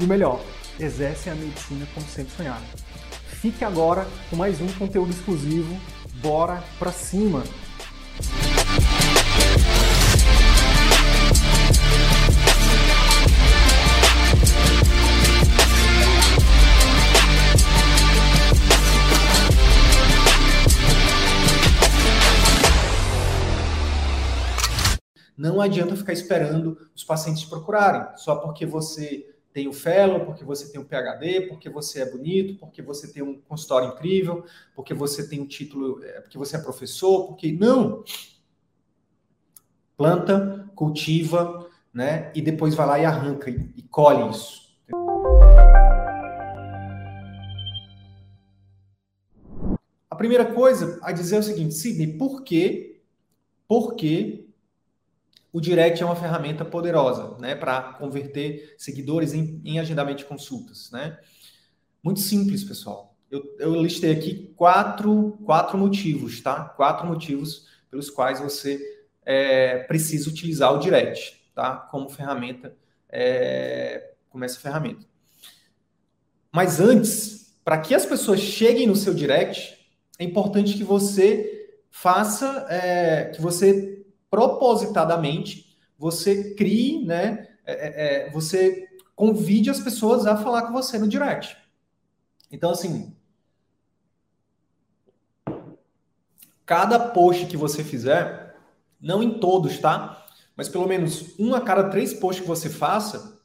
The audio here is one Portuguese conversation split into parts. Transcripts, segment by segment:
e o melhor, exercem a medicina como sempre sonharam. Fique agora com mais um conteúdo exclusivo. Bora pra cima! Não adianta ficar esperando os pacientes procurarem, só porque você tem o fellow, porque você tem o PhD, porque você é bonito, porque você tem um consultório incrível, porque você tem um título, é, porque você é professor, porque não. Planta, cultiva, né? E depois vai lá e arranca e, e colhe isso. A primeira coisa a dizer é o seguinte, Sidney, por quê? Por que o direct é uma ferramenta poderosa, né, para converter seguidores em, em, agendamento de consultas, né? Muito simples, pessoal. Eu, eu listei aqui quatro, quatro motivos, tá? Quatro motivos pelos quais você é, precisa utilizar o direct, tá? Como ferramenta, é, como essa ferramenta. Mas antes, para que as pessoas cheguem no seu direct, é importante que você faça, é, que você propositadamente você crie, né? É, é, é, você convide as pessoas a falar com você no direct. Então, assim, cada post que você fizer, não em todos, tá? Mas pelo menos um a cada três posts que você faça,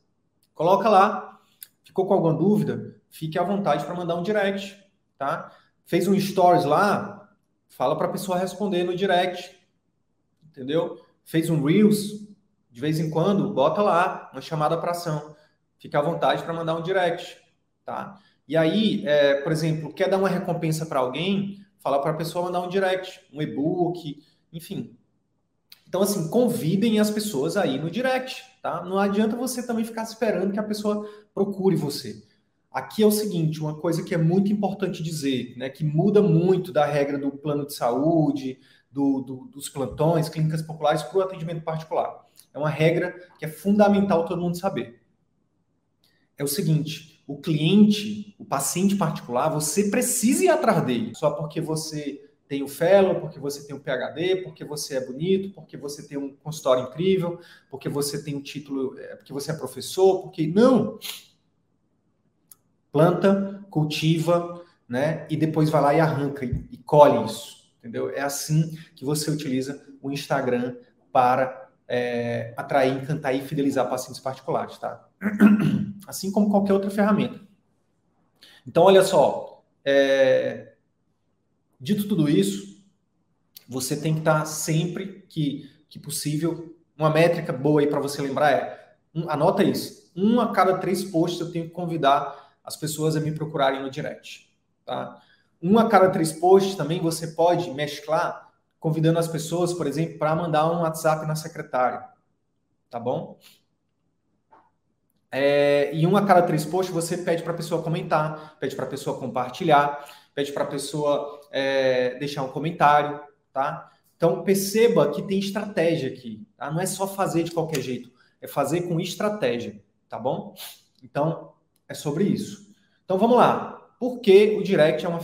coloca lá. Ficou com alguma dúvida? Fique à vontade para mandar um direct, tá? Fez um stories lá, fala para a pessoa responder no direct entendeu? Fez um Reels, de vez em quando, bota lá uma chamada para ação. Fica à vontade para mandar um direct, tá? E aí, é, por exemplo, quer dar uma recompensa para alguém, fala para a pessoa mandar um direct, um e-book, enfim. Então, assim, convidem as pessoas aí no direct, tá? Não adianta você também ficar esperando que a pessoa procure você. Aqui é o seguinte, uma coisa que é muito importante dizer, né, que muda muito da regra do plano de saúde, do, do, dos plantões, clínicas populares para o atendimento particular. É uma regra que é fundamental todo mundo saber. É o seguinte: o cliente, o paciente particular, você precisa ir atrás dele. Só porque você tem o fellow, porque você tem o PhD, porque você é bonito, porque você tem um consultório incrível, porque você tem um título, é, porque você é professor, porque não. Planta, cultiva, né? E depois vai lá e arranca e, e colhe isso entendeu? É assim que você utiliza o Instagram para é, atrair, encantar e fidelizar pacientes particulares, tá? Assim como qualquer outra ferramenta. Então, olha só, é, dito tudo isso, você tem que estar sempre que, que possível, uma métrica boa aí para você lembrar é, um, anota isso, um a cada três posts eu tenho que convidar as pessoas a me procurarem no direct, tá? Um a cada três posts também você pode mesclar, convidando as pessoas, por exemplo, para mandar um WhatsApp na secretária. Tá bom? É, e um a cada três posts você pede para a pessoa comentar, pede para a pessoa compartilhar, pede para a pessoa é, deixar um comentário, tá? Então perceba que tem estratégia aqui, tá? Não é só fazer de qualquer jeito, é fazer com estratégia, tá bom? Então é sobre isso. Então vamos lá. Por que o direct é uma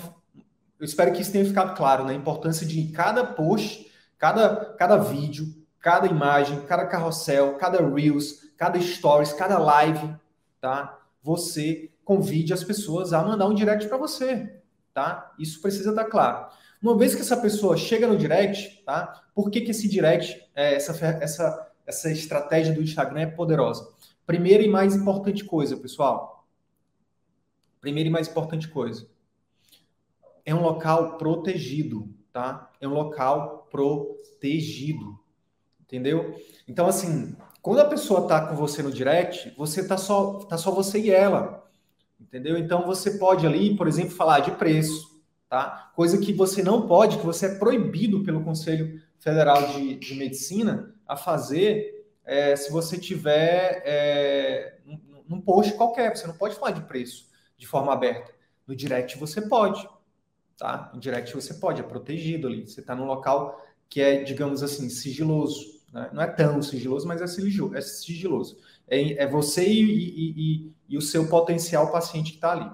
eu espero que isso tenha ficado claro, né? A importância de cada post, cada, cada vídeo, cada imagem, cada carrossel, cada Reels, cada Stories, cada live, tá? Você convide as pessoas a mandar um direct para você, tá? Isso precisa estar claro. Uma vez que essa pessoa chega no direct, tá? Por que, que esse direct, é, essa, essa, essa estratégia do Instagram é poderosa? Primeira e mais importante coisa, pessoal. Primeira e mais importante coisa é um local protegido, tá? É um local protegido, Entendeu? Então, assim, quando a pessoa tá com você no direct, você tá só, tá só você e ela. Entendeu? Então você pode ali, por exemplo, falar de preço, tá? Coisa que você não pode, que você é proibido pelo Conselho Federal de, de Medicina a fazer é, se você tiver é, num, post qualquer. Você não pode falar de preço de forma aberta. No direct você pode, tá? Direct você pode, é protegido ali. Você está num local que é, digamos assim, sigiloso. Né? Não é tão sigiloso, mas é sigiloso. É, sigiloso. é, é você e, e, e, e, o seu potencial paciente que está ali.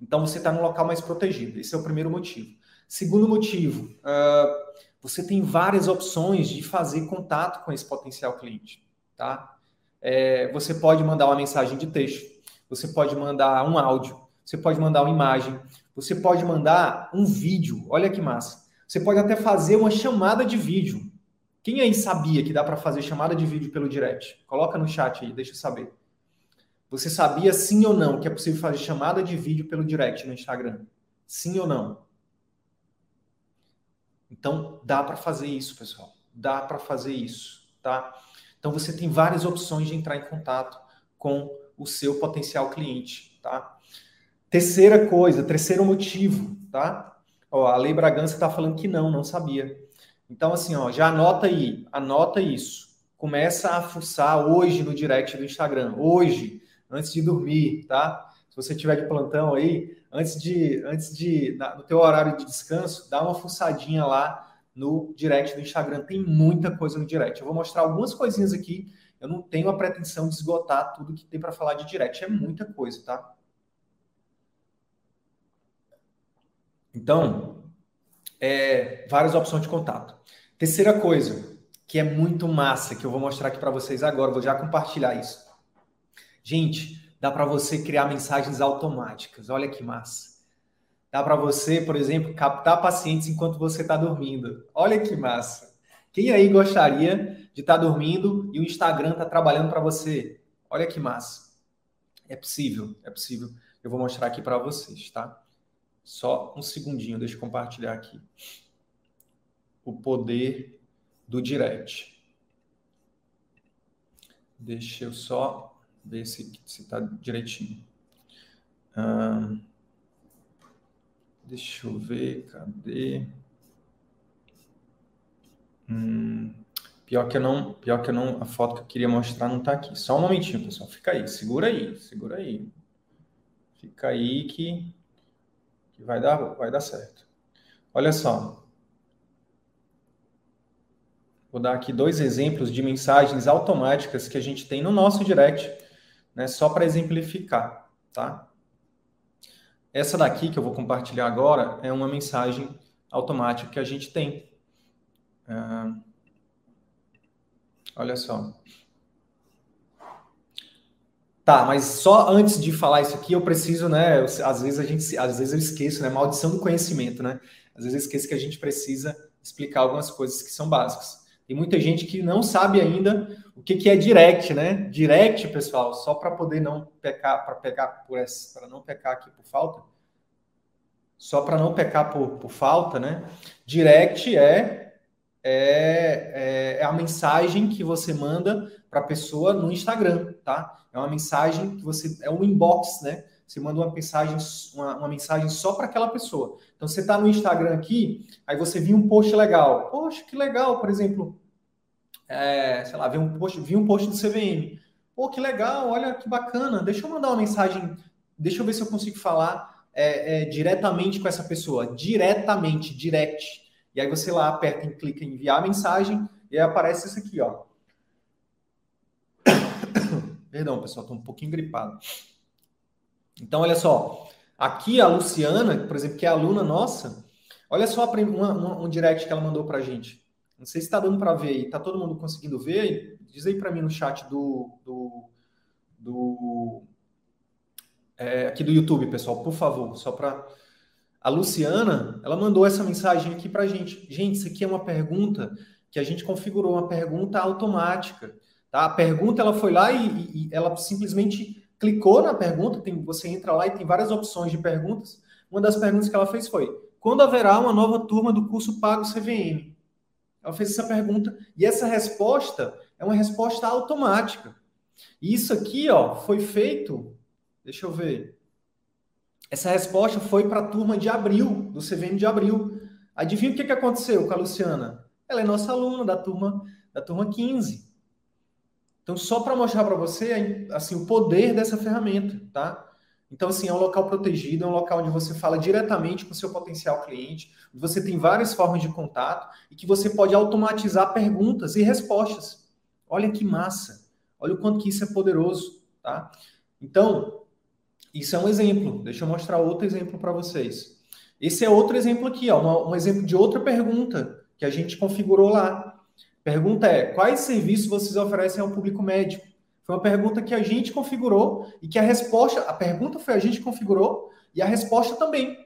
Então você está num local mais protegido. Esse é o primeiro motivo. Segundo motivo, uh, você tem várias opções de fazer contato com esse potencial cliente, tá? É, você pode mandar uma mensagem de texto, você pode mandar um áudio, você pode mandar uma imagem, você pode mandar um vídeo. Olha que massa. Você pode até fazer uma chamada de vídeo. Quem aí sabia que dá para fazer chamada de vídeo pelo direct? Coloca no chat aí, deixa eu saber. Você sabia sim ou não que é possível fazer chamada de vídeo pelo direct no Instagram? Sim ou não? Então, dá para fazer isso, pessoal. Dá para fazer isso, tá? Então, você tem várias opções de entrar em contato com o seu potencial cliente, tá? Terceira coisa, terceiro motivo, tá? Ó, a Lei Bragança está falando que não, não sabia. Então, assim, ó, já anota aí, anota isso. Começa a fuçar hoje no direct do Instagram, hoje, antes de dormir, tá? Se você tiver de plantão aí, antes de, antes de, no teu horário de descanso, dá uma fuçadinha lá no direct do Instagram. Tem muita coisa no direct. Eu vou mostrar algumas coisinhas aqui. Eu não tenho a pretensão de esgotar tudo que tem para falar de direct. É muita coisa, tá? Então, é, várias opções de contato. Terceira coisa, que é muito massa, que eu vou mostrar aqui para vocês agora, vou já compartilhar isso. Gente, dá para você criar mensagens automáticas. Olha que massa. Dá para você, por exemplo, captar pacientes enquanto você está dormindo. Olha que massa. Quem aí gostaria de estar tá dormindo e o Instagram está trabalhando para você? Olha que massa. É possível, é possível. Eu vou mostrar aqui para vocês, tá? Só um segundinho, deixa eu compartilhar aqui. O poder do direct. Deixa eu só ver se está direitinho. Hum, deixa eu ver, cadê? Hum, pior que eu não, pior que eu não, a foto que eu queria mostrar não está aqui. Só um momentinho, pessoal. Fica aí, segura aí, segura aí. Fica aí que que vai dar, vai dar certo. Olha só. Vou dar aqui dois exemplos de mensagens automáticas que a gente tem no nosso direct, né, só para exemplificar, tá? Essa daqui que eu vou compartilhar agora é uma mensagem automática que a gente tem. Uh, olha só. Tá, mas só antes de falar isso aqui, eu preciso, né? Eu, às vezes a gente, às vezes eu esqueço, né? Maldição do conhecimento, né? Às vezes eu esqueço que a gente precisa explicar algumas coisas que são básicas. Tem muita gente que não sabe ainda o que, que é direct, né? Direct, pessoal, só para poder não pecar, para pegar por essa, para não pecar aqui por falta. Só para não pecar por, por falta, né? Direct é, é, é, é a mensagem que você manda para a pessoa no Instagram, tá? É uma mensagem que você é um inbox, né? Você manda uma mensagem, uma, uma mensagem só para aquela pessoa. Então você está no Instagram aqui, aí você viu um post legal. Poxa, que legal, por exemplo, é, sei lá, vi um post, vi um post do CVM. Pô, que legal, olha que bacana. Deixa eu mandar uma mensagem, deixa eu ver se eu consigo falar é, é, diretamente com essa pessoa. Diretamente, direct. E aí você lá aperta e clica em enviar a mensagem e aí aparece isso aqui, ó. Perdão, pessoal, estou um pouquinho gripado. Então, olha só. Aqui a Luciana, por exemplo, que é aluna nossa, olha só uma, uma, um direct que ela mandou para a gente. Não sei se está dando para ver aí. Está todo mundo conseguindo ver? Diz aí para mim no chat do, do, do é, aqui do YouTube, pessoal, por favor, só para a Luciana, ela mandou essa mensagem aqui para a gente. Gente, isso aqui é uma pergunta que a gente configurou, uma pergunta automática. Tá? A pergunta ela foi lá e, e, ela simplesmente clicou na pergunta. Tem, você entra lá e tem várias opções de perguntas. Uma das perguntas que ela fez foi: quando haverá uma nova turma do curso Pago CVM? Ela fez essa pergunta e essa resposta é uma resposta automática. E isso aqui, ó, foi feito. Deixa eu ver. Essa resposta foi para a turma de abril, do CVM de abril. Adivinha o que, que aconteceu com a Luciana? Ela é nossa aluna da turma da turma 15. Então, só para mostrar para você assim o poder dessa ferramenta, tá? Então, assim, é um local protegido, é um local onde você fala diretamente com o seu potencial cliente, você tem várias formas de contato e que você pode automatizar perguntas e respostas. Olha que massa! Olha o quanto que isso é poderoso, tá? Então, isso é um exemplo. Deixa eu mostrar outro exemplo para vocês. Esse é outro exemplo aqui, ó, um exemplo de outra pergunta que a gente configurou lá. Pergunta é: quais serviços vocês oferecem ao público médico? Foi uma pergunta que a gente configurou e que a resposta, a pergunta foi a gente configurou e a resposta também.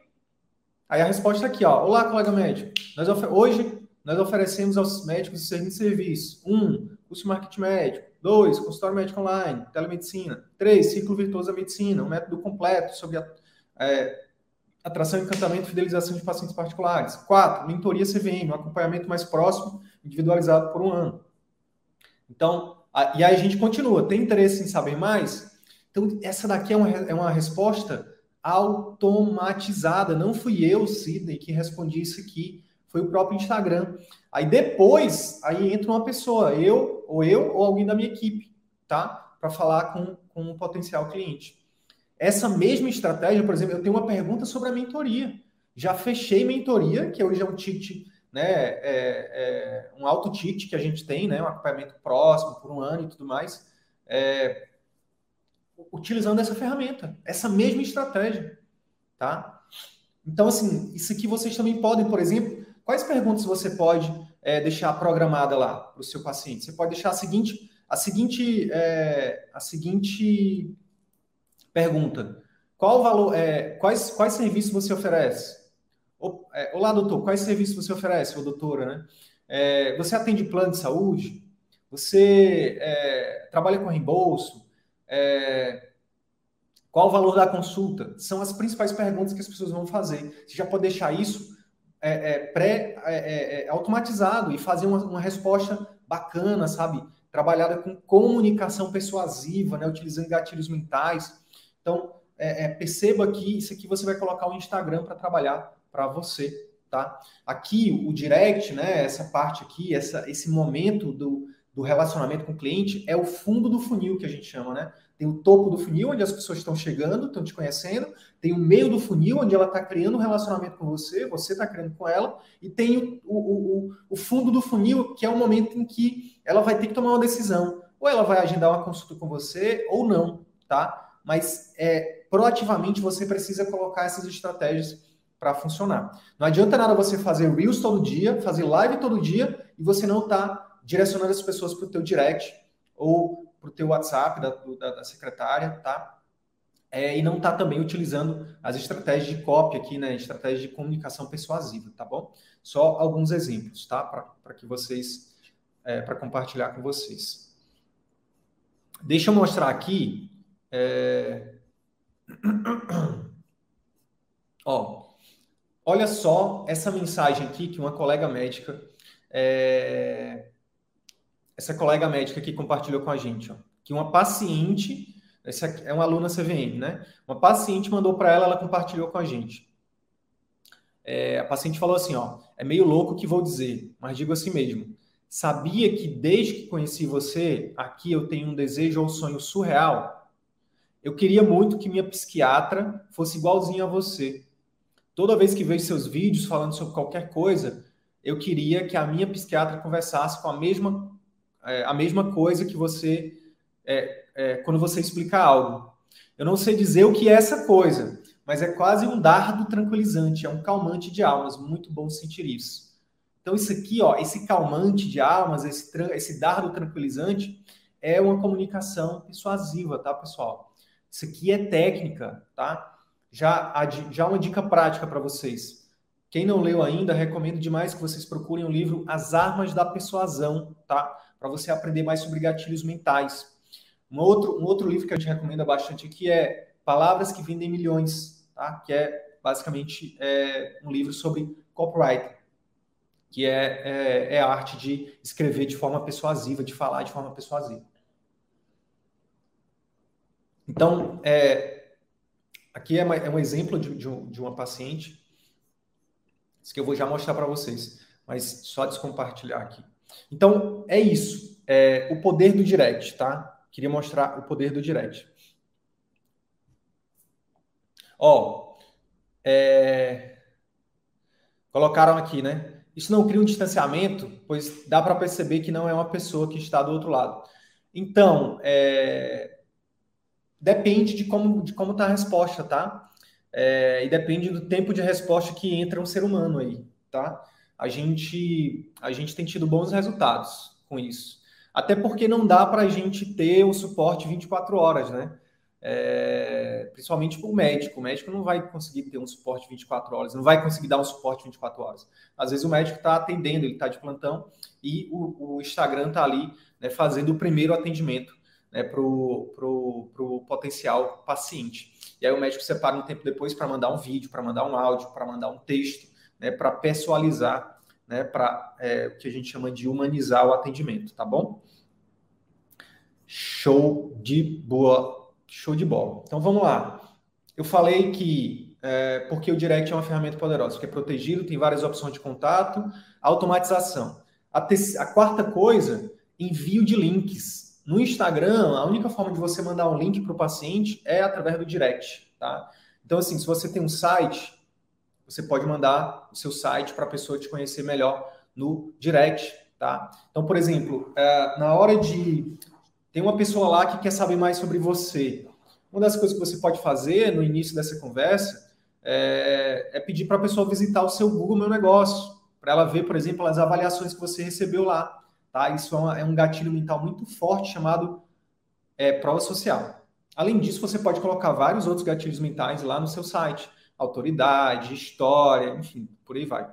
Aí a resposta aqui, ó. Olá, colega médico. Nós hoje nós oferecemos aos médicos o seguinte serviço: um, curso de marketing médico; dois, consultório médico online, telemedicina; três, ciclo virtuoso da medicina, um método completo sobre a, é, atração, encantamento e fidelização de pacientes particulares; quatro, mentoria CVM, um acompanhamento mais próximo, individualizado por um ano. Então, e aí a gente continua. Tem interesse em saber mais? Então, essa daqui é uma, é uma resposta automatizada. Não fui eu, Sidney, que respondi isso aqui. Foi o próprio Instagram. Aí depois, aí entra uma pessoa, eu, ou eu, ou alguém da minha equipe, tá? Para falar com, com um potencial cliente. Essa mesma estratégia, por exemplo, eu tenho uma pergunta sobre a mentoria. Já fechei mentoria, que hoje é um ticket né, é, é um alto ticket que a gente tem, né, um acompanhamento próximo por um ano e tudo mais, é, utilizando essa ferramenta, essa mesma estratégia, tá? Então, assim, isso aqui vocês também podem, por exemplo, quais perguntas você pode é, deixar programada lá para o seu paciente? Você pode deixar a seguinte, a seguinte, é, a seguinte pergunta: qual valor, é, quais, quais serviços você oferece? Olá, doutor, quais serviços você oferece, ou doutora, né? Você atende plano de saúde? Você trabalha com reembolso? Qual o valor da consulta? São as principais perguntas que as pessoas vão fazer. Você já pode deixar isso é, é, pré-automatizado e fazer uma, uma, resposta bacana, sabe? Trabalhada com comunicação persuasiva, né? utilizando gatilhos mentais. Então, perceba que isso aqui você vai colocar o Instagram para trabalhar para você, tá? Aqui o direct, né, essa parte aqui, essa, esse momento do, do relacionamento com o cliente é o fundo do funil que a gente chama, né? Tem o topo do funil, onde as pessoas estão chegando, estão te conhecendo. Tem o meio do funil, onde ela está criando um relacionamento com você, você está criando com ela. E tem o, o, o, fundo do funil, que é o momento em que ela vai ter que tomar uma decisão. Ou ela vai agendar uma consulta com você, ou não, tá? Mas é, proativamente você precisa colocar essas estratégias para funcionar. Não adianta nada você fazer Reels todo dia, fazer live todo dia e você não tá direcionando as pessoas para o teu direct ou o teu WhatsApp da, da, da secretária, tá? É, e não está também utilizando as estratégias de cópia aqui, né? Estratégias de comunicação persuasiva, tá bom? Só alguns exemplos, tá? Para que vocês, é, para compartilhar com vocês. Deixa eu mostrar aqui. É... Ó, Olha só essa mensagem aqui que uma colega médica, é... essa colega médica que compartilhou com a gente, ó, que uma paciente, essa é uma aluna CVM, né? Uma paciente mandou para ela, ela compartilhou com a gente. É, a paciente falou assim, ó, é meio louco o que vou dizer, mas digo assim mesmo. Sabia que desde que conheci você, aqui eu tenho um desejo ou sonho surreal? Eu queria muito que minha psiquiatra fosse igualzinha a você toda vez que vejo seus vídeos falando sobre qualquer coisa, eu queria que a minha psiquiatra conversasse com a mesma, é, a mesma coisa que você, é, é, quando você explica algo. Eu não sei dizer o que é essa coisa, mas é quase um dardo tranquilizante, é um calmante de almas, muito bom sentir isso. Então, isso aqui, ó, esse calmante de almas, esse, esse dardo tranquilizante, é uma comunicação persuasiva, tá, pessoal? Isso aqui é técnica, tá? Já, já uma dica prática para vocês. Quem não leu ainda, recomendo demais que vocês procurem o livro As Armas da Persuasão, tá? Para você aprender mais sobre gatilhos mentais. Um outro, um outro livro que a gente recomenda bastante aqui é Palavras que Vendem Milhões, tá? Que é basicamente é, um livro sobre copyright. que é, é, é, a arte de escrever de forma persuasiva, de falar de forma persuasiva. Então, é, aqui é, é, um exemplo de, de, um, de, uma paciente, isso que eu vou já mostrar para vocês, mas só descompartilhar aqui. Então, é isso, é o poder do direct, tá? Queria mostrar o poder do direct. Ó, é, colocaram aqui, né? Isso não cria um distanciamento, pois dá para perceber que não é uma pessoa que está do outro lado. Então, é... depende de como de como está a resposta, tá? É... E depende do tempo de resposta que entra um ser humano aí, tá? A gente a gente tem tido bons resultados com isso. Até porque não dá para a gente ter o suporte 24 horas, né? é, principalmente para o médico. O médico não vai conseguir ter um suporte 24 horas, não vai conseguir dar um suporte 24 horas. Às vezes o médico está atendendo, ele está de plantão e o, o Instagram está ali né, fazendo o primeiro atendimento né, para o pro, pro potencial paciente. E aí o médico separa um tempo depois para mandar um vídeo, para mandar um áudio, para mandar um texto, né, para personalizar, né, para é, o que a gente chama de humanizar o atendimento, tá bom? Show de boa Show de bola. Então vamos lá. Eu falei que é, porque o Direct é uma ferramenta poderosa, que é protegido, tem várias opções de contato, automatização. A, a quarta coisa, envio de links. No Instagram, a única forma de você mandar um link para o paciente é através do direct, tá? Então, assim, se você tem um site, você pode mandar o seu site para a pessoa te conhecer melhor no direct, tá? Então, por exemplo, é, na hora de tem uma pessoa lá que quer saber mais sobre você. Uma das coisas que você pode fazer no início dessa conversa é, é pedir para a pessoa visitar o seu Google Meu Negócio, para ela ver, por exemplo, as avaliações que você recebeu lá. Tá? Isso é, uma, é um gatilho mental muito forte chamado é, prova social. Além disso, você pode colocar vários outros gatilhos mentais lá no seu site. Autoridade, história, enfim, por aí vai.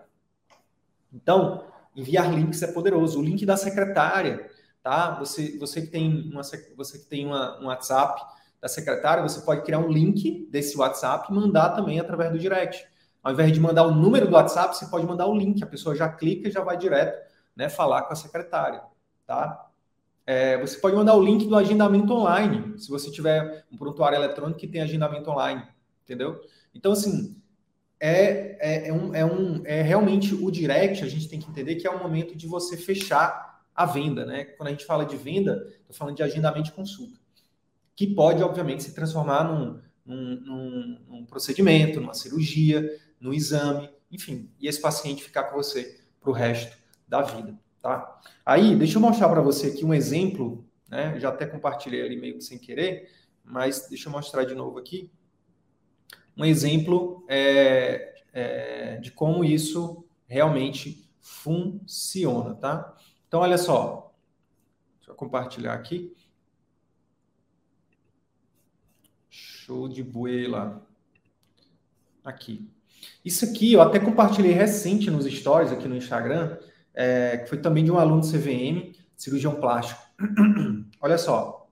Então, enviar links é poderoso. O link da secretária tá? Você, você que tem, uma, você que tem uma, um WhatsApp da secretária, você pode criar um link desse WhatsApp e mandar também através do direct. Ao invés de mandar o número do WhatsApp, você pode mandar o link. A pessoa já clica e já vai direto né, falar com a secretária, tá? É, você pode mandar o link do agendamento online, se você tiver um prontuário eletrônico que tem agendamento online, entendeu? Então, assim, é, é, é, um, é, um, é realmente o direct, a gente tem que entender que é o momento de você fechar a venda, né? Quando a gente fala de venda, estou falando de agendamento de consulta, que pode, obviamente, se transformar num, num, num, num procedimento, numa cirurgia, no exame, enfim, e esse paciente ficar com você para o resto da vida, tá? Aí, deixa eu mostrar para você aqui um exemplo, né? Eu já até compartilhei ali meio que sem querer, mas deixa eu mostrar de novo aqui um exemplo é, é, de como isso realmente funciona, tá? Então, olha só. Deixa eu compartilhar aqui. Show de buela. Aqui. Isso aqui eu até compartilhei recente nos stories aqui no Instagram, é, que foi também de um aluno do CVM, cirurgião plástico. Olha só.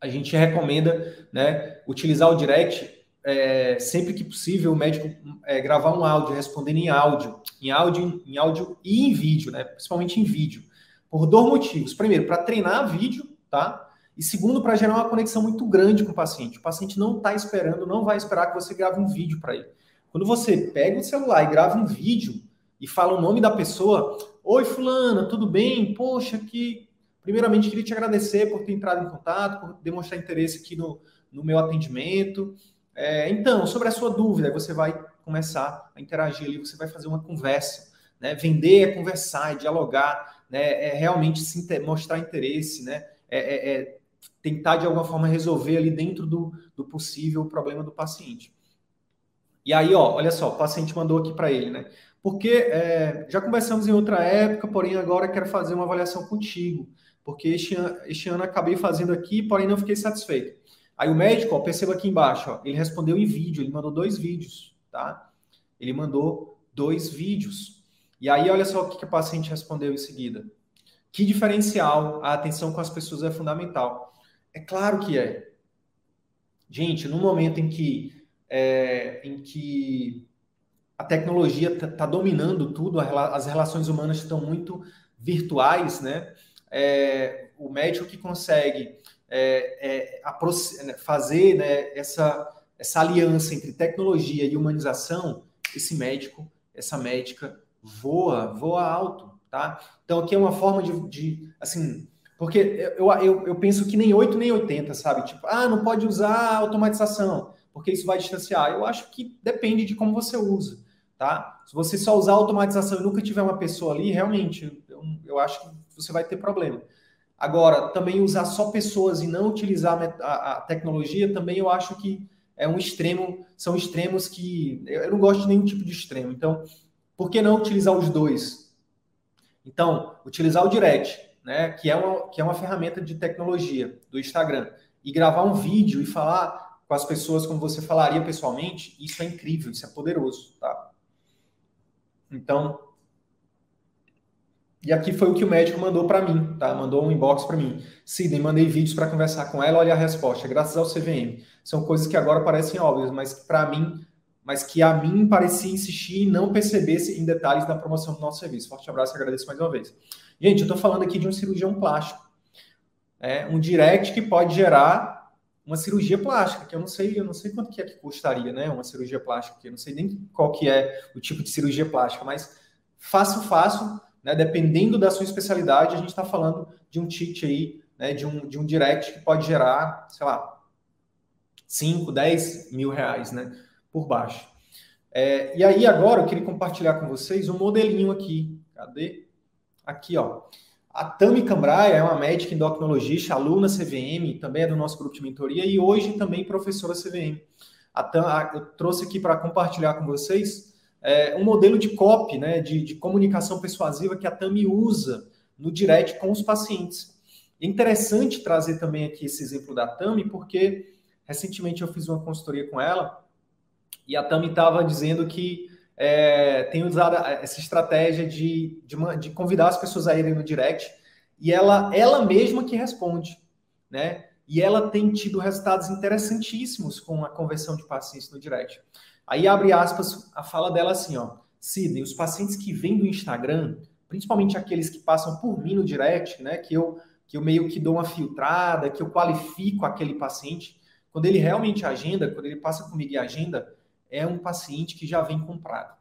A gente recomenda né, utilizar o direct é, sempre que possível, o médico é, gravar um áudio, respondendo em áudio, em áudio, em áudio e em vídeo, né? Principalmente em vídeo. Por dois motivos. Primeiro, para treinar vídeo, tá? E segundo, para gerar uma conexão muito grande com o paciente. O paciente não está esperando, não vai esperar que você grave um vídeo para ele. Quando você pega o celular e grava um vídeo e fala o nome da pessoa, oi fulana, tudo bem? Poxa, que primeiramente queria te agradecer por ter entrado em contato, por demonstrar interesse aqui no, no meu atendimento. É, então, sobre a sua dúvida, você vai começar a interagir ali, você vai fazer uma conversa. Né? Vender é conversar, é dialogar, né? é realmente se mostrar interesse, né? É, é, é, tentar de alguma forma resolver ali dentro do, do possível o problema do paciente. E aí, ó, olha só, o paciente mandou aqui para ele, né? Porque é, já conversamos em outra época, porém agora quero fazer uma avaliação contigo, porque este, este ano acabei fazendo aqui, porém não fiquei satisfeito. Aí o médico, ó, perceba aqui embaixo, ó, ele respondeu em vídeo, ele mandou dois vídeos, tá? Ele mandou dois vídeos. E aí, olha só o que, que a paciente respondeu em seguida. Que diferencial, a atenção com as pessoas é fundamental. É claro que é. Gente, no momento em que, é, em que a tecnologia está tá dominando tudo, as relações humanas estão muito virtuais, né? É, o médico que consegue é, é, né, fazer né, essa, essa aliança entre tecnologia e humanização, esse médico, essa médica voa, voa alto, tá? Então aqui é uma forma de, de assim, porque eu, eu, eu penso que nem 8 nem 80, sabe? Tipo, ah, não pode usar automatização, porque isso vai distanciar. Eu acho que depende de como você usa, tá? Se você só usar automatização e nunca tiver uma pessoa ali, realmente, eu, eu acho que você vai ter problema. Agora, também usar só pessoas e não utilizar a, tecnologia, também eu acho que é um extremo, são extremos que eu não gosto de nenhum tipo de extremo. Então, por que não utilizar os dois? Então, utilizar o direct, né, que, é uma, que é uma ferramenta de tecnologia do Instagram, e gravar um vídeo e falar com as pessoas como você falaria pessoalmente, isso é incrível, isso é poderoso, tá? Então, e aqui foi o que o médico mandou para mim, tá? Mandou um inbox para mim. Sidney, mandei vídeos para conversar com ela, olha a resposta, graças ao CVM. São coisas que agora parecem óbvias, mas para mim, mas que a mim parecia insistir e não percebesse em detalhes da promoção do nosso serviço. Forte abraço e agradeço mais uma vez. Gente, eu estou falando aqui de um cirurgião plástico. É, um direct que pode gerar uma cirurgia plástica, que eu não sei, eu não sei quanto que é que custaria, né? Uma cirurgia plástica, que eu não sei nem qual que é o tipo de cirurgia plástica, mas fácil, fácil, né? Dependendo da sua especialidade, a gente está falando de um ticket aí, né? De um, de um direct que pode gerar, sei lá, 5, 10 mil reais, né? Por baixo. É, e aí, agora, eu queria compartilhar com vocês um modelinho aqui. Cadê? Aqui, ó. A Tami Cambraia é uma médica endocrinologista, aluna CVM, também é do nosso grupo de mentoria e hoje também professora CVM. A Tam, a, eu trouxe aqui para compartilhar com vocês é, um modelo de copy, né, de, de, comunicação persuasiva que a Tami usa no direct com os pacientes. É interessante trazer também aqui esse exemplo da Tami, porque recentemente eu fiz uma consultoria com ela e a Tami estava dizendo que é, tem usado essa estratégia de, de, de, convidar as pessoas a irem no direct e ela, ela mesma que responde, né? E ela tem tido resultados interessantíssimos com a conversão de pacientes no direct. Aí abre aspas a fala dela assim, ó. Sidney, os pacientes que vêm do Instagram, principalmente aqueles que passam por mim no direct, né? Que eu, que eu meio que dou uma filtrada, que eu qualifico aquele paciente, quando ele realmente agenda, quando ele passa comigo e agenda, é um paciente que já vem comprado.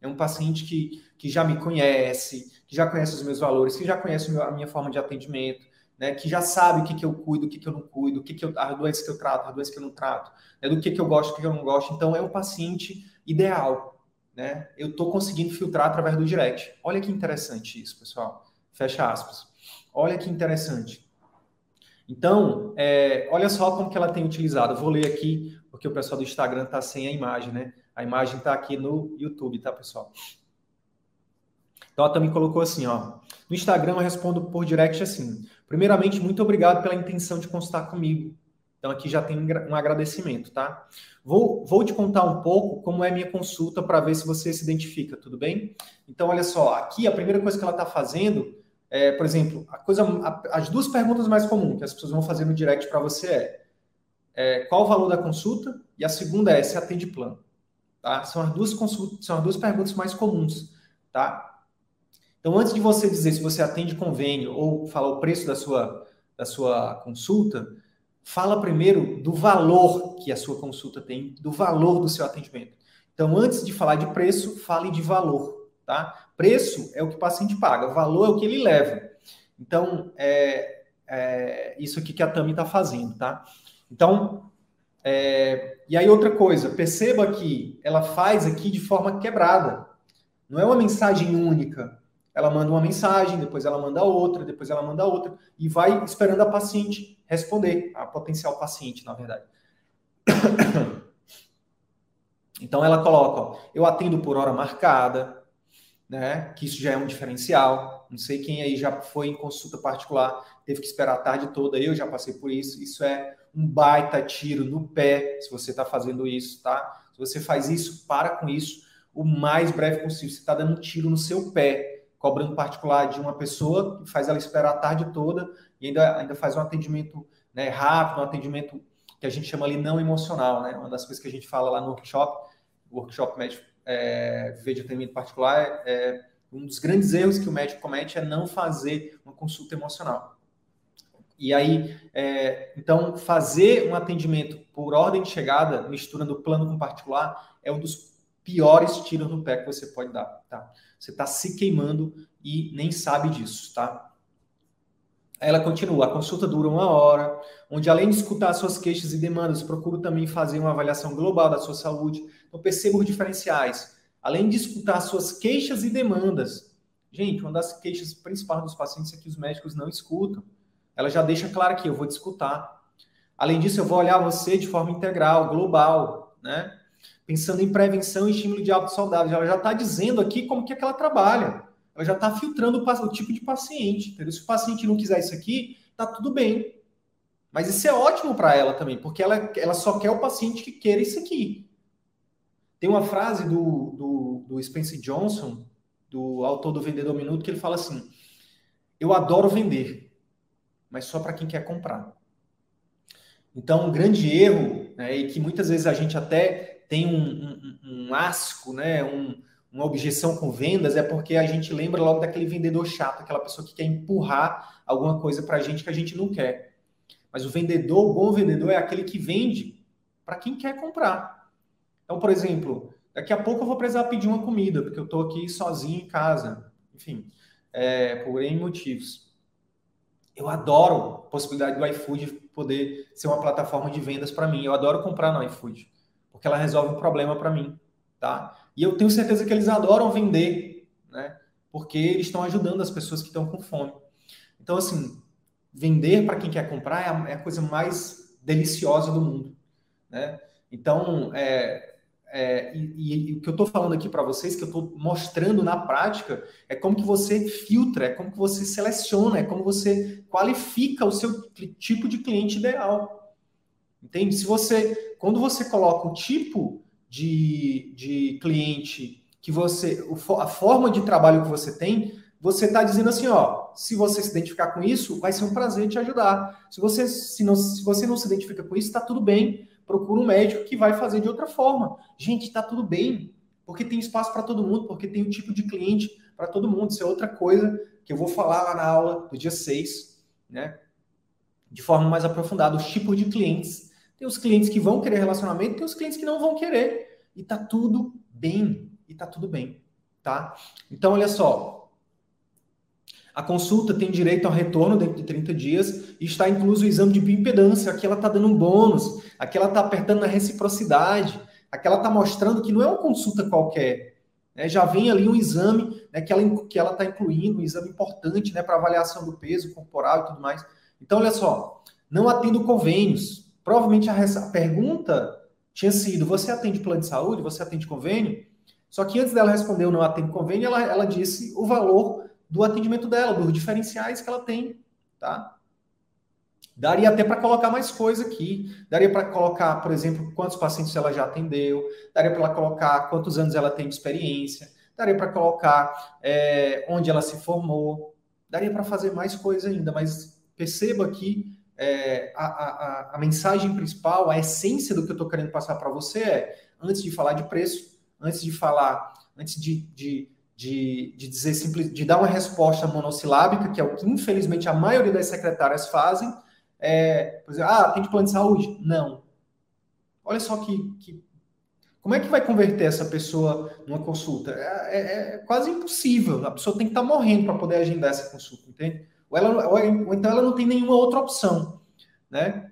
É um paciente que, que já me conhece, que já conhece os meus valores, que já conhece a minha forma de atendimento, né, que já sabe o que, que eu cuido, o que, que eu não cuido, o que, que eu, a doença que eu trato, a doença que eu não trato, né, do que, que eu gosto, o que eu não gosto. Então, é um paciente ideal. Né? Eu estou conseguindo filtrar através do direct. Olha que interessante isso, pessoal. Fecha aspas. Olha que interessante. Então, é, olha só como que ela tem utilizado. Eu vou ler aqui porque o pessoal do Instagram está sem a imagem, né? A imagem está aqui no YouTube, tá, pessoal? Então, ela também colocou assim, ó. No Instagram eu respondo por direct assim. Primeiramente, muito obrigado pela intenção de consultar comigo. Então, aqui já tem um agradecimento, tá? Vou, vou te contar um pouco como é minha consulta para ver se você se identifica, tudo bem? Então, olha só, aqui a primeira coisa que ela está fazendo é, por exemplo, coisa, a, as duas perguntas mais comuns que as pessoas vão fazer no direct para você é é, qual o valor da consulta? E a segunda é se atende plano. Tá? São, as duas consultas, são as duas perguntas mais comuns. Tá? Então, antes de você dizer se você atende convênio ou falar o preço da sua, da sua consulta, fala primeiro do valor que a sua consulta tem, do valor do seu atendimento. Então, antes de falar de preço, fale de valor. Tá? Preço é o que o paciente paga, valor é o que ele leva. Então, é, é isso aqui que a Tami está fazendo, tá? Então, é, e aí outra coisa, perceba que ela faz aqui de forma quebrada. Não é uma mensagem única. Ela manda uma mensagem, depois ela manda outra, depois ela manda outra, e vai esperando a paciente responder, a potencial paciente, na verdade. Então ela coloca, ó, eu atendo por hora marcada, né? Que isso já é um diferencial. Não sei quem aí já foi em consulta particular, teve que esperar a tarde toda, eu já passei por isso. Isso é um baita tiro no pé se você está fazendo isso, tá? Se você faz isso, para com isso o mais breve possível. Você está dando um tiro no seu pé, cobrando particular de uma pessoa que faz ela esperar a tarde toda e ainda, ainda faz um atendimento né, rápido, um atendimento que a gente chama ali não emocional, né? Uma das coisas que a gente fala lá no workshop, workshop médico é, de atendimento particular, é, um dos grandes erros que o médico comete é não fazer uma consulta emocional. E aí, é, então, fazer um atendimento por ordem de chegada, misturando plano com particular, é um dos piores tiros no pé que você pode dar, tá? Você está se queimando e nem sabe disso, tá? Ela continua, a consulta dura uma hora, onde além de escutar suas queixas e demandas, procuro também fazer uma avaliação global da sua saúde. Então, perceba os diferenciais. Além de escutar suas queixas e demandas, gente, uma das queixas principais dos pacientes é que os médicos não escutam. Ela já deixa claro que eu vou te escutar. Além disso, eu vou olhar você de forma integral, global, né? Pensando em prevenção e estímulo de hábitos saudáveis. Ela já está dizendo aqui como que, é que ela trabalha. Ela já está filtrando o, o, tipo de paciente. Entendeu? Se o paciente não quiser isso aqui, tá tudo bem. Mas isso é ótimo para ela também, porque ela, ela só quer o paciente que queira isso aqui. Tem uma frase do, do, do Spencer Johnson, do autor do Vendedor Minuto, que ele fala assim: Eu adoro vender, mas só para quem quer comprar. Então, um grande erro, né, e que muitas vezes a gente até tem um, um, um asco, né, um, uma objeção com vendas, é porque a gente lembra logo daquele vendedor chato, aquela pessoa que quer empurrar alguma coisa para a gente que a gente não quer. Mas o vendedor, o bom vendedor, é aquele que vende para quem quer comprar. Então, por exemplo, daqui a pouco eu vou precisar pedir uma comida, porque eu estou aqui sozinho em casa, enfim, é, por N motivos. Eu adoro a possibilidade do iFood poder ser uma plataforma de vendas para mim. Eu adoro comprar no iFood, porque ela resolve um problema para mim, tá? E eu tenho certeza que eles adoram vender, né? Porque eles estão ajudando as pessoas que estão com fome. Então, assim, vender para quem quer comprar é a, é a, coisa mais deliciosa do mundo, né? Então, é, é, e, e, o que eu estou falando aqui para vocês, que eu estou mostrando na prática, é como que você filtra, é como que você seleciona, é como você qualifica o seu tipo de cliente ideal. Entende? Se você, quando você coloca o tipo de, de cliente que você, a forma de trabalho que você tem, você está dizendo assim, ó, se você se identificar com isso, vai ser um prazer te ajudar. Se você, se não, se você não se identifica com isso, está tudo bem. Procura um médico que vai fazer de outra forma. Gente, está tudo bem, porque tem espaço para todo mundo, porque tem o um tipo de cliente para todo mundo. Isso é outra coisa que eu vou falar lá na aula do dia 6, né? De forma mais aprofundada, os tipos de clientes. Tem os clientes que vão querer relacionamento, tem os clientes que não vão querer. E tá tudo bem. E tá tudo bem, tá? Então, olha só. A consulta tem direito ao retorno dentro de 30 dias e está incluso o exame de bioimpedância. Aqui ela está dando um bônus, aqui ela está apertando na reciprocidade, aqui ela está mostrando que não é uma consulta qualquer. Né? Já vem ali um exame né, que ela que ela está incluindo, um exame importante né, para avaliação do peso corporal e tudo mais. Então, olha só, não atendo convênios. Provavelmente a, pergunta tinha sido: você atende plano de saúde? Você atende convênio? Só que antes dela responder eu não atendo convênio, ela, ela disse o valor do atendimento dela, dos diferenciais que ela tem, tá? Daria até para colocar mais coisa aqui. Daria para colocar, por exemplo, quantos pacientes ela já atendeu. Daria para colocar quantos anos ela tem de experiência. Daria para colocar é, onde ela se formou. Daria para fazer mais coisa ainda, mas perceba que é, a, a, a, mensagem principal, a essência do que eu estou querendo passar para você é, antes de falar de preço, antes de falar, antes de, de, de, de dizer simples, de dar uma resposta monossilábica, que é o que infelizmente a maioria das secretárias fazem, é, por exemplo, ah, tem de plano de saúde? Não. Olha só que, que como é que vai converter essa pessoa numa consulta? É, é, é quase impossível. A pessoa tem que estar tá morrendo para poder agendar essa consulta, entende? Ou, ela, ou, ou então ela não tem nenhuma outra opção, né?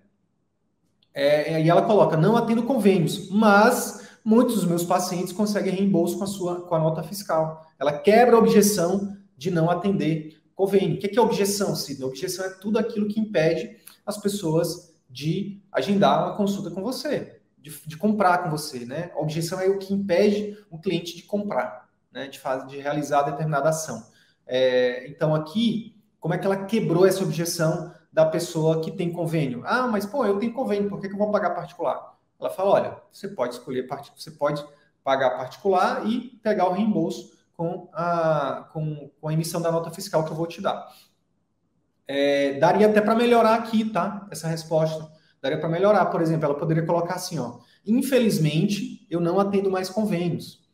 É, e ela coloca, não atendo convênios, mas muitos dos meus pacientes conseguem reembolso com a sua com a nota fiscal. Ela quebra a objeção de não atender convênio. O que é objeção, Sidney? Objeção é tudo aquilo que impede as pessoas de agendar uma consulta com você, de, de comprar com você, né? A objeção é o que impede o cliente de comprar, né? De, fazer, de realizar determinada ação. É, então aqui como é que ela quebrou essa objeção da pessoa que tem convênio? Ah, mas pô, eu tenho convênio, por que, que eu vou pagar particular? Ela fala: olha, você pode escolher, você pode pagar particular e pegar o reembolso com a, com, com a emissão da nota fiscal que eu vou te dar. É, daria até para melhorar aqui, tá? Essa resposta. Daria para melhorar, por exemplo, ela poderia colocar assim, ó. Infelizmente, eu não atendo mais convênios.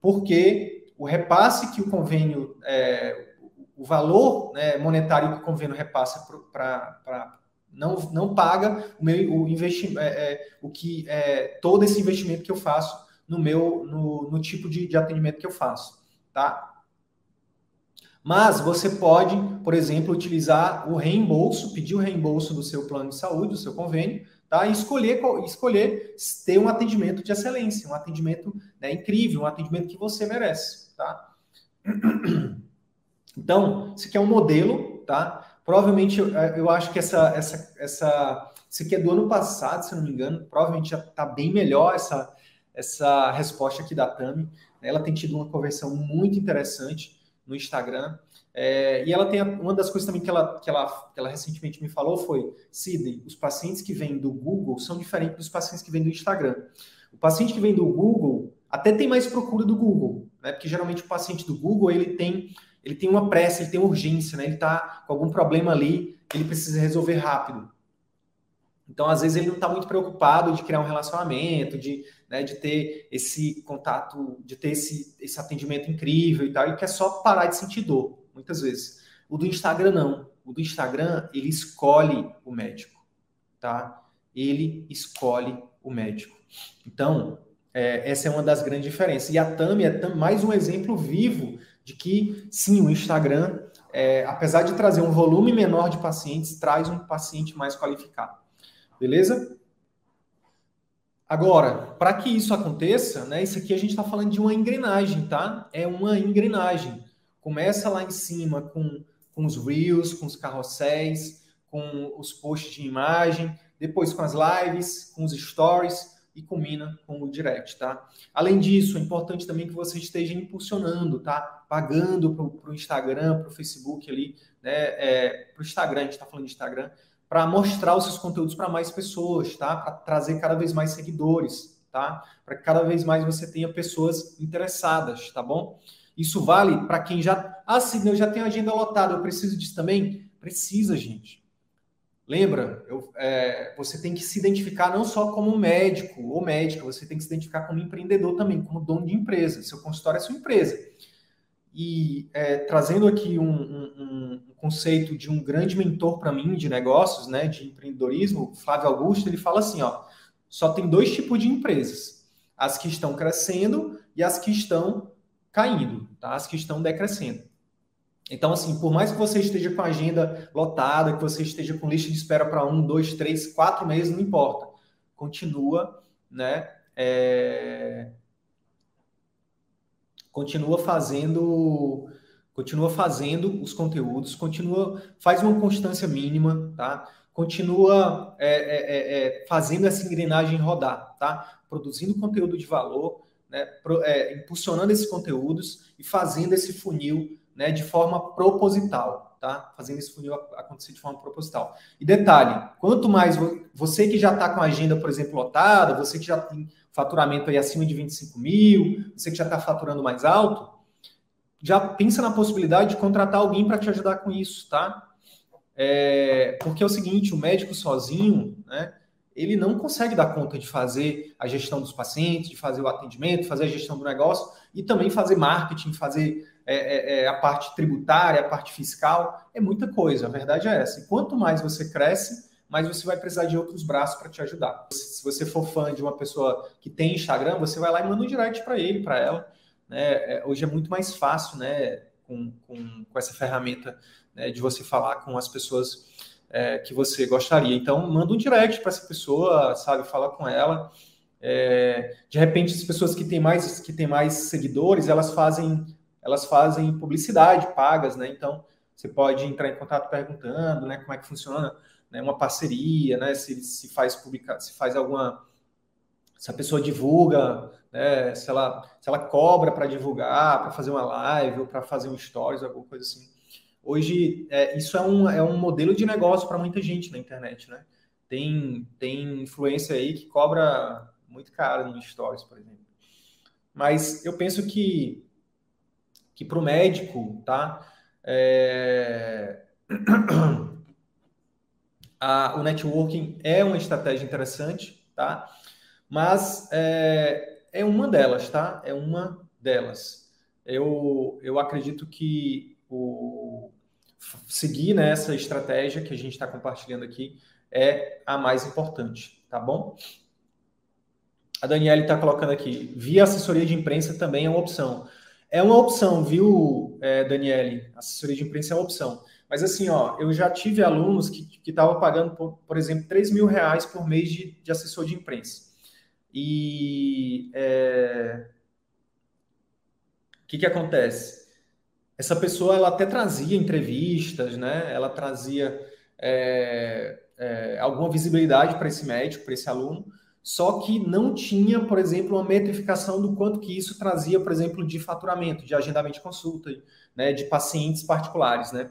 porque o repasse que o convênio, é, o valor né, monetário que o convênio repassa para não, não paga o meu o investimento, é, é, o que é todo esse investimento que eu faço no meu no, no tipo de, de atendimento que eu faço, tá? Mas você pode, por exemplo, utilizar o reembolso, pedir o reembolso do seu plano de saúde, do seu convênio, tá? E escolher, escolher ter um atendimento de excelência, um atendimento né, incrível, um atendimento que você merece, tá? Então, esse aqui é um modelo, tá? Provavelmente eu, eu acho que essa, essa, essa, isso aqui é do ano passado, se não me engano, provavelmente já está bem melhor essa, essa resposta aqui da Tami. Ela tem tido uma conversão muito interessante no Instagram. É, e ela tem uma das coisas também que ela, que, ela, que ela recentemente me falou foi: Sidney, os pacientes que vêm do Google são diferentes dos pacientes que vêm do Instagram. O paciente que vem do Google até tem mais procura do Google, né? Porque geralmente o paciente do Google ele tem ele tem uma pressa, ele tem urgência, né? Ele está com algum problema ali, ele precisa resolver rápido. Então, às vezes, ele não está muito preocupado de criar um relacionamento, de, né, de ter esse contato, de ter esse, esse atendimento incrível e tal. Ele quer só parar de sentir dor, muitas vezes. O do Instagram, não. O do Instagram, ele escolhe o médico, tá? Ele escolhe o médico. Então, é, essa é uma das grandes diferenças. E a Tami é mais um exemplo vivo de que, sim, o Instagram, é, apesar de trazer um volume menor de pacientes, traz um paciente mais qualificado. Beleza? Agora, para que isso aconteça, né, isso aqui a gente está falando de uma engrenagem, tá? É uma engrenagem. Começa lá em cima com, com os reels, com os carrosséis, com os posts de imagem, depois com as lives, com os stories e culmina com o direct, tá? Além disso, é importante também que você esteja impulsionando, tá? Pagando para o Instagram, para o Facebook ali, né? É, para o Instagram, a gente está falando de Instagram, para mostrar os seus conteúdos para mais pessoas, tá? Para trazer cada vez mais seguidores, tá? Para que cada vez mais você tenha pessoas interessadas, tá bom? Isso vale para quem já. Ah, sim, eu já tenho agenda lotada, eu preciso disso também? Precisa, gente. Lembra, eu, é, você tem que se identificar não só como médico ou médica, você tem que se identificar como empreendedor também, como dono de empresa. Seu consultório é sua empresa. E é, trazendo aqui um, um, um, conceito de um grande mentor para mim de negócios, né, de empreendedorismo, Flávio Augusto, ele fala assim, ó, só tem dois tipos de empresas: as que estão crescendo e as que estão caindo, tá? As que estão decrescendo. Então, assim, por mais que você esteja com a agenda lotada, que você esteja com lista de espera para um, dois, três, quatro meses, não importa. Continua, né? É, continua fazendo continua fazendo os conteúdos, continua faz uma constância mínima, tá? Continua é, é, é, é fazendo essa engrenagem rodar, tá? Produzindo conteúdo de valor, né? Pro, é, impulsionando esses conteúdos e fazendo esse funil, né? De forma proposital, tá? Fazendo esse funil acontecer de forma proposital. E detalhe, quanto mais você que já está com a agenda, por exemplo, lotada, você que já tem faturamento aí acima de 25 mil, você que já está faturando mais alto, já pensa na possibilidade de contratar alguém para te ajudar com isso, tá? É, porque é o seguinte, o médico sozinho, né, ele não consegue dar conta de fazer a gestão dos pacientes, de fazer o atendimento, fazer a gestão do negócio e também fazer marketing, fazer é, é, é a parte tributária, a parte fiscal, é muita coisa, a verdade é essa. E quanto mais você cresce, mas você vai precisar de outros braços para te ajudar. Se você for fã de uma pessoa que tem Instagram, você vai lá e manda um direct para ele, para ela. Né? É, hoje é muito mais fácil, né, com, com, com essa ferramenta né, de você falar com as pessoas é, que você gostaria. Então, manda um direct para essa pessoa, sabe, fala com ela. É, de repente, as pessoas que têm mais que têm mais seguidores, elas fazem elas fazem publicidade pagas, né? Então, você pode entrar em contato perguntando, né, como é que funciona né, uma parceria, né, se, se faz publicar, se faz alguma, se a pessoa divulga, né, se ela, se ela cobra para divulgar, para fazer uma live ou para fazer um stories, alguma coisa assim. Hoje, é, isso é um, é um modelo de negócio para muita gente na internet, né? Tem, tem influência aí que cobra muito caro no stories, por exemplo. Mas eu penso que, que para o médico, tá? É... a, o networking é uma estratégia interessante, tá? Mas é, é uma delas, tá? É uma delas. Eu, eu acredito que o, seguir nessa estratégia que a gente está compartilhando aqui é a mais importante, tá bom? A Daniela está colocando aqui, via assessoria de imprensa também é uma opção. É uma opção, viu, é, Daniele? Assessoria de imprensa é uma opção. Mas assim, ó, eu já tive alunos que estavam pagando, por, por, exemplo, 3 mil reais por mês de, de assessor de imprensa. E é... o que, que acontece? Essa pessoa ela até trazia entrevistas, né? Ela trazia é, é, alguma visibilidade para esse médico, para esse aluno, só que não tinha, por exemplo, uma metrificação do quanto que isso trazia, por exemplo, de faturamento, de agendamento de consulta, né, de pacientes particulares, né?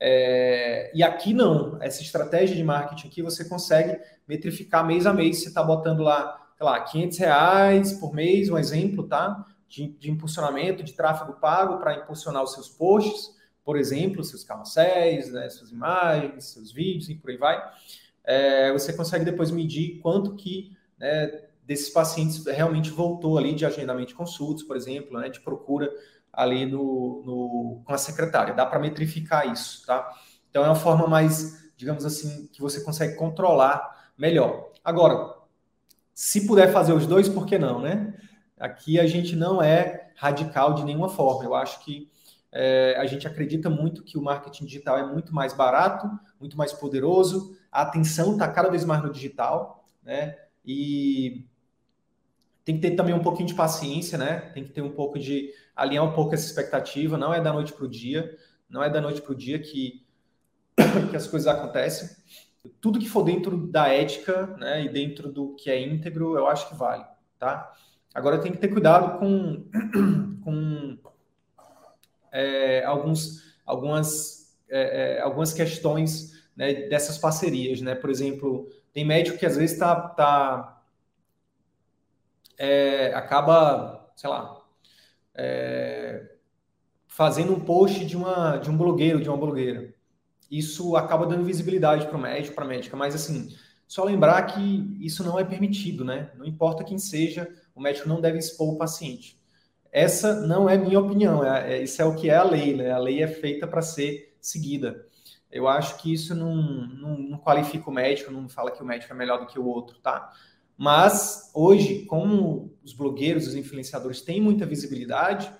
É, e aqui não, essa estratégia de marketing aqui você consegue metrificar mês a mês, você está botando lá, sei lá, 500 reais por mês, um exemplo, tá? De, de impulsionamento, de tráfego pago para impulsionar os seus posts, por exemplo, seus carrosséis, né, suas imagens, seus vídeos e por aí vai. É, você consegue depois medir quanto que né, desses pacientes realmente voltou ali de agendamento de consultas, por exemplo, né, de procura ali no, no com a secretária. Dá para metrificar isso, tá? Então é uma forma mais, digamos assim, que você consegue controlar melhor. Agora, se puder fazer os dois, por que não, né? Aqui a gente não é radical de nenhuma forma. Eu acho que é, a gente acredita muito que o marketing digital é muito mais barato, muito mais poderoso. A atenção está cada vez mais no digital, né? E tem que ter também um pouquinho de paciência, né? Tem que ter um pouco de alinhar um pouco essa expectativa. Não é da noite para o dia, não é da noite para o dia que, que as coisas acontecem. Tudo que for dentro da ética, né, e dentro do que é íntegro, eu acho que vale, tá? Agora tem que ter cuidado com, com é, alguns, algumas, é, é, algumas questões né, dessas parcerias, né? Por exemplo, tem médico que às vezes está tá, é, acaba, sei lá, é, fazendo um post de, uma, de um blogueiro, de uma blogueira. Isso acaba dando visibilidade para o médico, para a médica, mas assim, só lembrar que isso não é permitido, né? Não importa quem seja, o médico não deve expor o paciente. Essa não é minha opinião, é, é, isso é o que é a lei, né? A lei é feita para ser seguida. Eu acho que isso não, não, não, qualifica o médico, não fala que o médico é melhor do que o outro, tá? Mas hoje, como os blogueiros, os influenciadores têm muita visibilidade,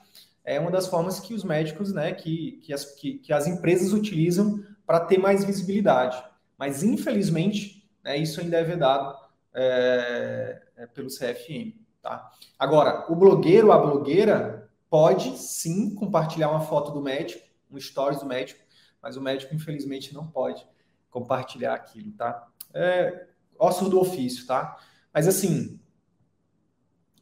é uma das formas que os médicos, né, que, que, as, que, que as empresas utilizam para ter mais visibilidade. Mas, infelizmente, né, isso ainda é vedado é, é pelo CFM. Tá? Agora, o blogueiro, a blogueira, pode sim compartilhar uma foto do médico, um stories do médico, mas o médico, infelizmente, não pode compartilhar aquilo, tá? É ossos do ofício, tá? Mas assim,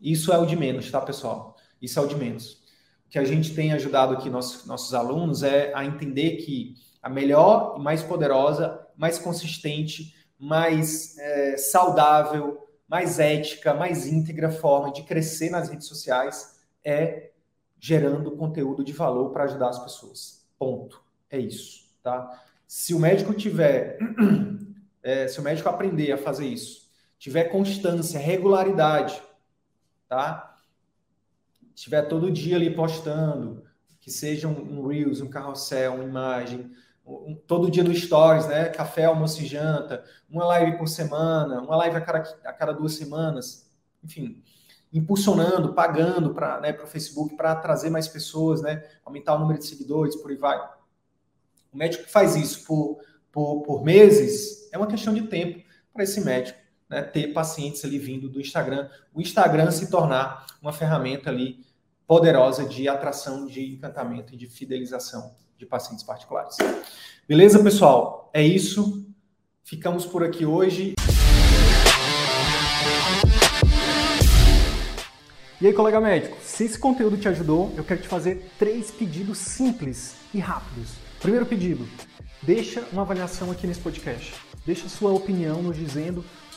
isso é o de menos, tá, pessoal? Isso é o de menos. O que a gente tem ajudado aqui nossos, nossos alunos é a entender que a melhor e mais poderosa, mais consistente, mais é, saudável, mais ética, mais íntegra forma de crescer nas redes sociais é gerando conteúdo de valor para ajudar as pessoas. Ponto. É isso, tá? Se o médico tiver, é, se o médico aprender a fazer isso, tiver constância, regularidade, tá? Tiver todo dia ali postando, que seja um, um Reels, um carrossel, uma imagem, um, todo dia no Stories, né? Café, almoço e janta, uma live por semana, uma live a cada, a cada duas semanas, enfim, impulsionando, pagando para né, o Facebook para trazer mais pessoas, né? Aumentar o número de seguidores, por aí vai. O médico que faz isso por, por, por meses é uma questão de tempo para esse médico né, ter pacientes ali vindo do Instagram, o Instagram se tornar uma ferramenta ali poderosa de atração, de encantamento e de fidelização de pacientes particulares. Beleza, pessoal? É isso. Ficamos por aqui hoje. E aí, colega médico, se esse conteúdo te ajudou, eu quero te fazer três pedidos simples e rápidos. Primeiro pedido, deixa uma avaliação aqui nesse podcast. Deixa sua opinião nos dizendo